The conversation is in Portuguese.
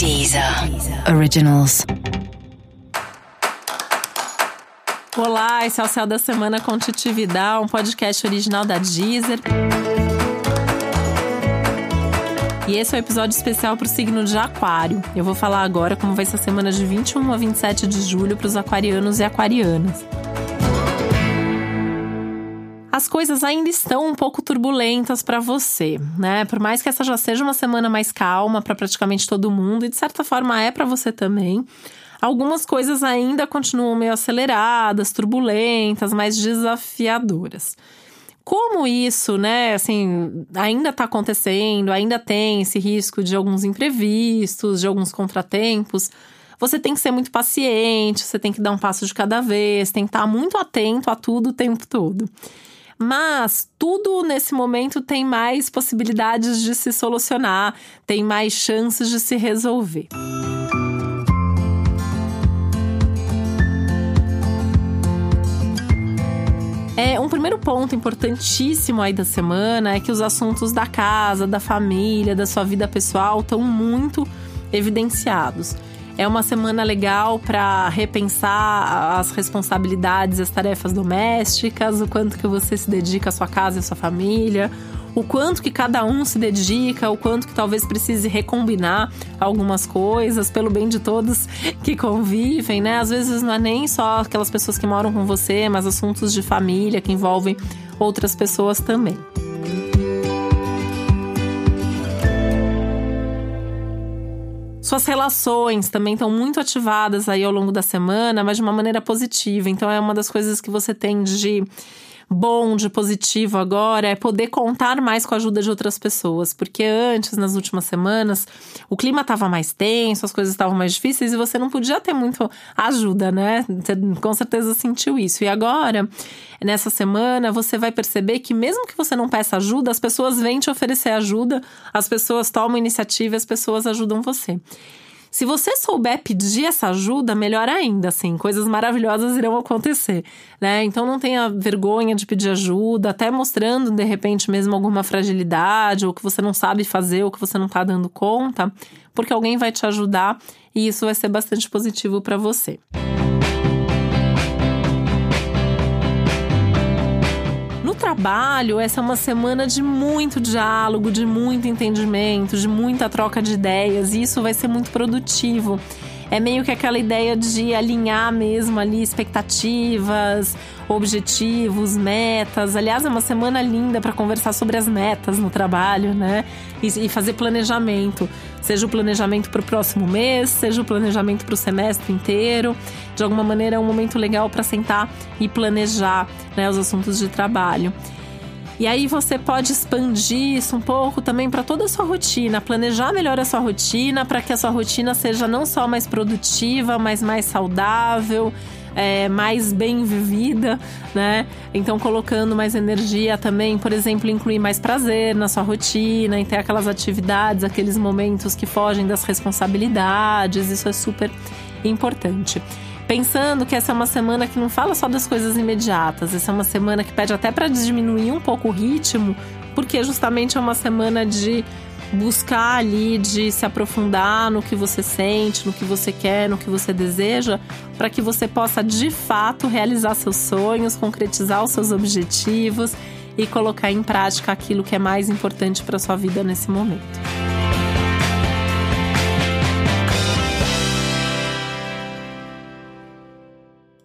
Deezer Originals. Olá, esse é o Céu da Semana com Titi Vidal, um podcast original da Deezer. E esse é o um episódio especial para o signo de Aquário. Eu vou falar agora como vai ser a semana de 21 a 27 de julho para os aquarianos e aquarianas as coisas ainda estão um pouco turbulentas para você, né? Por mais que essa já seja uma semana mais calma para praticamente todo mundo e de certa forma é para você também. Algumas coisas ainda continuam meio aceleradas, turbulentas, mais desafiadoras. Como isso, né, assim, ainda está acontecendo, ainda tem esse risco de alguns imprevistos, de alguns contratempos, você tem que ser muito paciente, você tem que dar um passo de cada vez, tem que estar muito atento a tudo o tempo todo. Mas tudo nesse momento tem mais possibilidades de se solucionar, tem mais chances de se resolver. É, um primeiro ponto importantíssimo aí da semana é que os assuntos da casa, da família, da sua vida pessoal estão muito evidenciados. É uma semana legal para repensar as responsabilidades, as tarefas domésticas, o quanto que você se dedica à sua casa e à sua família, o quanto que cada um se dedica, o quanto que talvez precise recombinar algumas coisas pelo bem de todos que convivem, né? Às vezes não é nem só aquelas pessoas que moram com você, mas assuntos de família que envolvem outras pessoas também. Suas relações também estão muito ativadas aí ao longo da semana, mas de uma maneira positiva. Então é uma das coisas que você tem de bom, de positivo agora é poder contar mais com a ajuda de outras pessoas, porque antes, nas últimas semanas, o clima estava mais tenso, as coisas estavam mais difíceis e você não podia ter muito ajuda, né? Você com certeza sentiu isso. E agora, nessa semana, você vai perceber que mesmo que você não peça ajuda, as pessoas vêm te oferecer ajuda, as pessoas tomam iniciativa, as pessoas ajudam você. Se você souber pedir essa ajuda, melhor ainda, assim, coisas maravilhosas irão acontecer, né? Então não tenha vergonha de pedir ajuda, até mostrando de repente mesmo alguma fragilidade, ou que você não sabe fazer, ou que você não tá dando conta, porque alguém vai te ajudar e isso vai ser bastante positivo para você. Trabalho, essa é uma semana de muito diálogo, de muito entendimento, de muita troca de ideias, e isso vai ser muito produtivo. É meio que aquela ideia de alinhar mesmo ali expectativas, objetivos, metas. Aliás, é uma semana linda para conversar sobre as metas no trabalho, né? E, e fazer planejamento. Seja o planejamento para o próximo mês, seja o planejamento para o semestre inteiro. De alguma maneira, é um momento legal para sentar e planejar né, os assuntos de trabalho. E aí você pode expandir isso um pouco também para toda a sua rotina, planejar melhor a sua rotina para que a sua rotina seja não só mais produtiva, mas mais saudável. É, mais bem vivida, né? Então, colocando mais energia também, por exemplo, incluir mais prazer na sua rotina, em ter aquelas atividades, aqueles momentos que fogem das responsabilidades, isso é super importante pensando que essa é uma semana que não fala só das coisas imediatas, essa é uma semana que pede até para diminuir um pouco o ritmo, porque justamente é uma semana de buscar ali, de se aprofundar no que você sente, no que você quer, no que você deseja, para que você possa de fato realizar seus sonhos, concretizar os seus objetivos e colocar em prática aquilo que é mais importante para sua vida nesse momento.